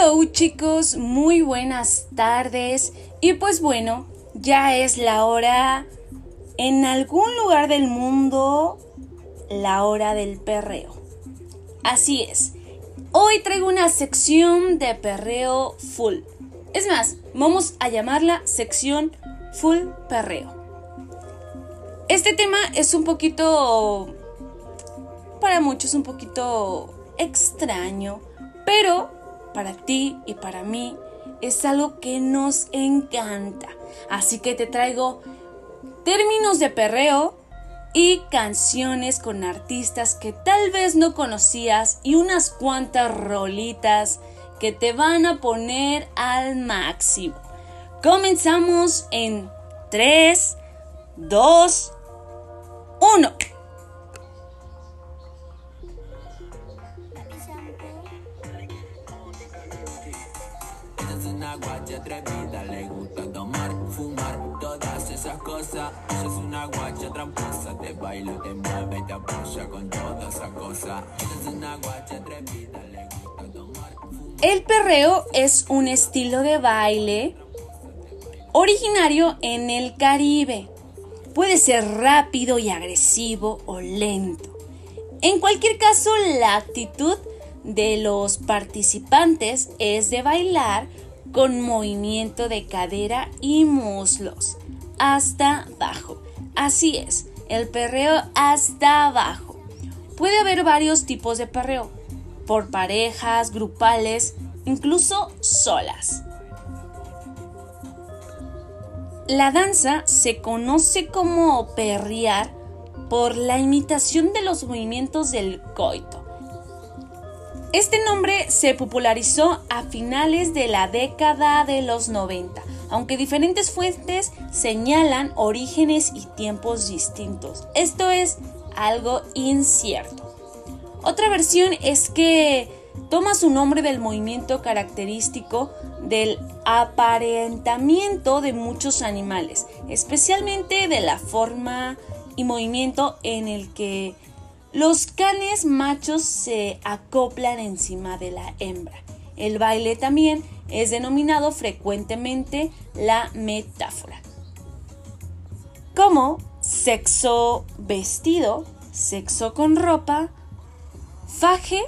Hello chicos, muy buenas tardes. Y pues bueno, ya es la hora en algún lugar del mundo, la hora del perreo. Así es, hoy traigo una sección de perreo full. Es más, vamos a llamarla sección full perreo. Este tema es un poquito, para muchos, un poquito extraño, pero para ti y para mí es algo que nos encanta. Así que te traigo términos de perreo y canciones con artistas que tal vez no conocías y unas cuantas rolitas que te van a poner al máximo. Comenzamos en 3, 2, 1. Atrevida, le gusta tomar, fumar, todas esas cosas. Ella es una guacha tramposa, te baila, te mueve te apoya con toda esa cosa. Ella es una guacha atrevida, le gusta tomar. El perreo es un estilo de baile originario en el Caribe. Puede ser rápido y agresivo o lento. En cualquier caso, la actitud de los participantes es de bailar con movimiento de cadera y muslos hasta abajo. Así es, el perreo hasta abajo. Puede haber varios tipos de perreo, por parejas, grupales, incluso solas. La danza se conoce como perrear por la imitación de los movimientos del coito este nombre se popularizó a finales de la década de los 90, aunque diferentes fuentes señalan orígenes y tiempos distintos. Esto es algo incierto. Otra versión es que toma su nombre del movimiento característico del aparentamiento de muchos animales, especialmente de la forma y movimiento en el que los canes machos se acoplan encima de la hembra. El baile también es denominado frecuentemente la metáfora. Como sexo vestido, sexo con ropa, faje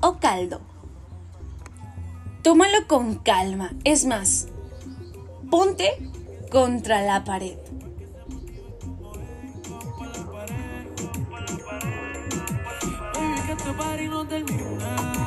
o caldo. Tómalo con calma, es más, ponte contra la pared. Party no termina.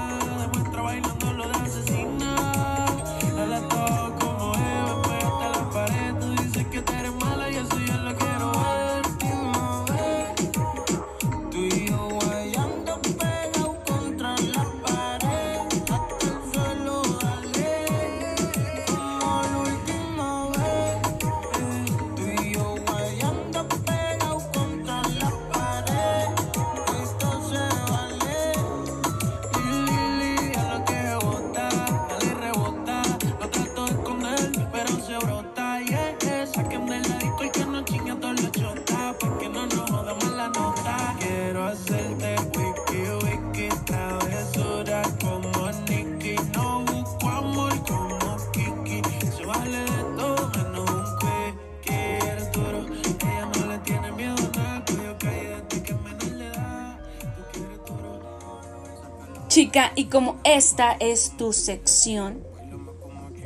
Y como esta es tu sección,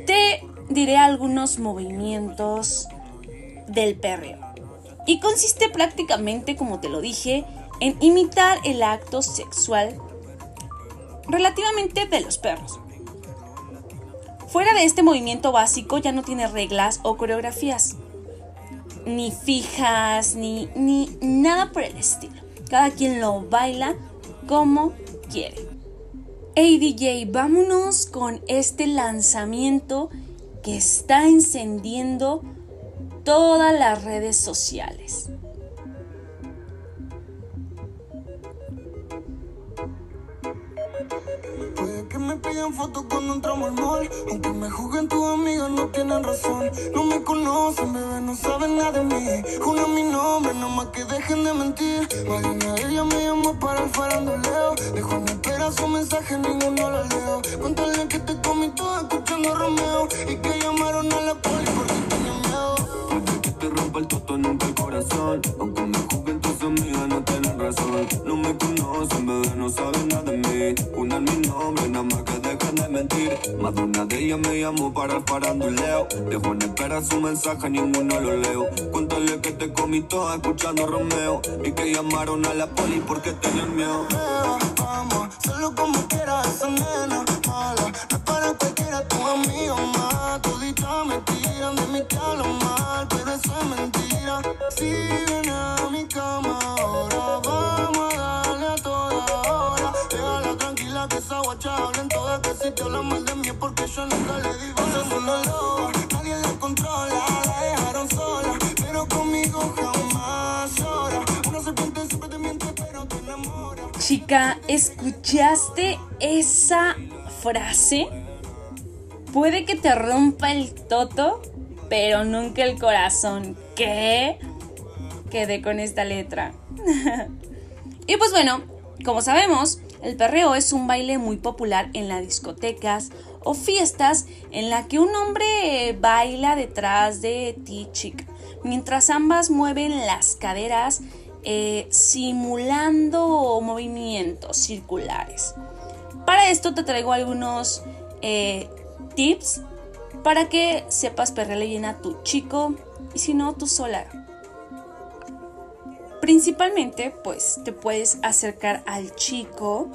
te diré algunos movimientos del perreo. Y consiste prácticamente, como te lo dije, en imitar el acto sexual relativamente de los perros. Fuera de este movimiento básico ya no tiene reglas o coreografías, ni fijas, ni, ni nada por el estilo. Cada quien lo baila como quiere. Hey DJ, vámonos con este lanzamiento que está encendiendo todas las redes sociales. Puede que me pidan fotos cuando entramos al mall. Aunque me juzguen tus amigas, no tienen razón. No me conocen, bebé, no saben nada de mí. Jura mi nombre, nomás que dejen de mentir. Una ella me llamó para el faranduleo. Dejó en espera su mensaje, ninguno lo leo. Cuéntale que te comí todas escuchando Romeo y que llamaron a la poli porque tenían miedo. Puede que te rompa el toto, nunca el corazón. Aunque me juzguen tus amigas, no tienen razón. No me conocen, bebé, no saben nada de mí. Una mi nombre, nada más que dejan de mentir. Más de una de ellas me llamó para el faranduleo. Dejo en espera su mensaje, ninguno lo leo. Cuéntale que te comí toda escuchando Romeo. Y que llamaron a la poli porque tenían miedo. Vamos, como quiera esa nena mala. No es para cualquiera tu amigo más. Toditas me tiran de te hablo mal, pero eso es mentira. Si viene a mi cama ahora, vamos a darle a toda hora. Déjala tranquila que esa guacha habla en todas que si te mal de mí es porque yo nunca le di besos. Es una ¿escuchaste esa frase? Puede que te rompa el toto, pero nunca el corazón. ¿Qué? Quedé con esta letra. y pues bueno, como sabemos, el perreo es un baile muy popular en las discotecas o fiestas en la que un hombre baila detrás de ti, chica, mientras ambas mueven las caderas eh, simulando movimientos circulares. Para esto te traigo algunos eh, tips para que sepas perrearle bien a tu chico y si no, tú sola. Principalmente, pues te puedes acercar al chico.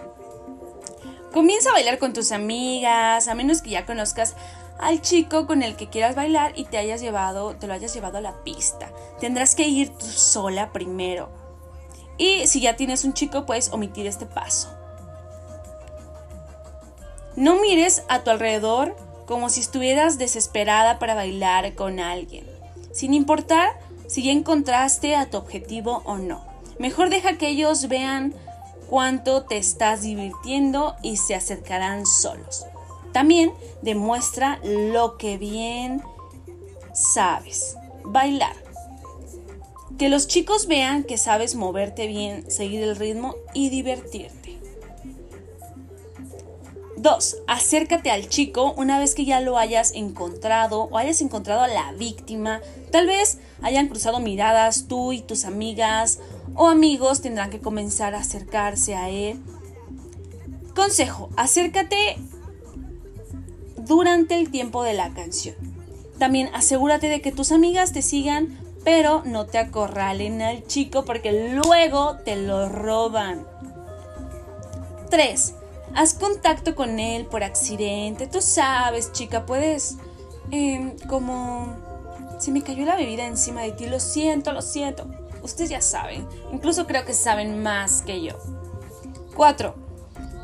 Comienza a bailar con tus amigas, a menos que ya conozcas al chico con el que quieras bailar y te hayas llevado, te lo hayas llevado a la pista. Tendrás que ir tú sola primero. Y si ya tienes un chico, puedes omitir este paso. No mires a tu alrededor como si estuvieras desesperada para bailar con alguien, sin importar si ya encontraste a tu objetivo o no. Mejor deja que ellos vean cuánto te estás divirtiendo y se acercarán solos. También demuestra lo que bien sabes. Bailar. Que los chicos vean que sabes moverte bien, seguir el ritmo y divertirte. 2. Acércate al chico una vez que ya lo hayas encontrado o hayas encontrado a la víctima. Tal vez hayan cruzado miradas tú y tus amigas o amigos tendrán que comenzar a acercarse a él. Consejo, acércate durante el tiempo de la canción. También asegúrate de que tus amigas te sigan, pero no te acorralen al chico porque luego te lo roban. 3. Haz contacto con él por accidente. Tú sabes, chica, puedes... em, como... Se me cayó la bebida encima de ti. Lo siento, lo siento. Ustedes ya saben. Incluso creo que saben más que yo. 4.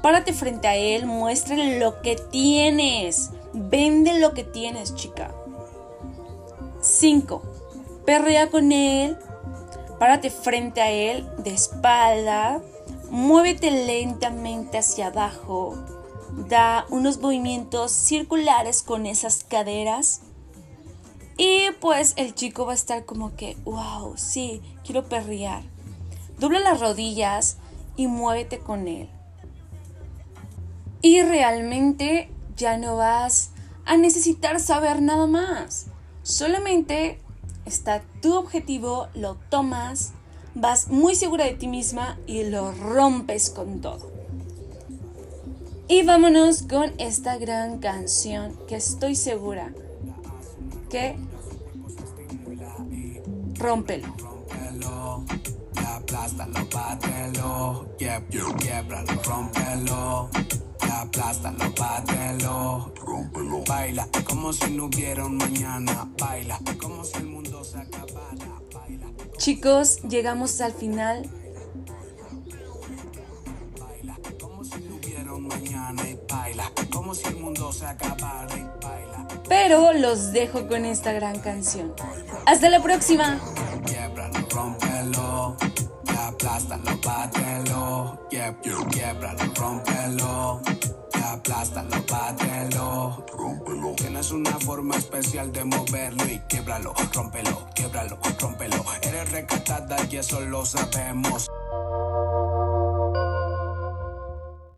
Párate frente a él. Muéstrale lo que tienes. Vende lo que tienes, chica. 5. Perrea con él. Párate frente a él de espalda. Muévete lentamente hacia abajo. Da unos movimientos circulares con esas caderas. Y pues el chico va a estar como que, wow, sí, quiero perrear. Dobla las rodillas y muévete con él. Y realmente ya no vas a necesitar saber nada más. Solamente está tu objetivo, lo tomas, vas muy segura de ti misma y lo rompes con todo. Y vámonos con esta gran canción que estoy segura que rómpelo. Rómpelo, aplástalo, bátelo, rómpelo. Baila como si no hubiera un mañana, baila como si el mundo se acabara, baila, Chicos, llegamos al final. baila como si no hubiera un mañana baila como si el mundo se acabara baila. Pero los dejo con esta gran canción. Hasta la próxima. Aplástalo, bátelo, Quieb- quiebralo, rómpelo, ya aplástalo, bátelo, rómpelo. Tienes una forma especial de moverlo y quiebralo, rómpelo, quiebralo, rómpelo. Eres recatada y eso lo sabemos.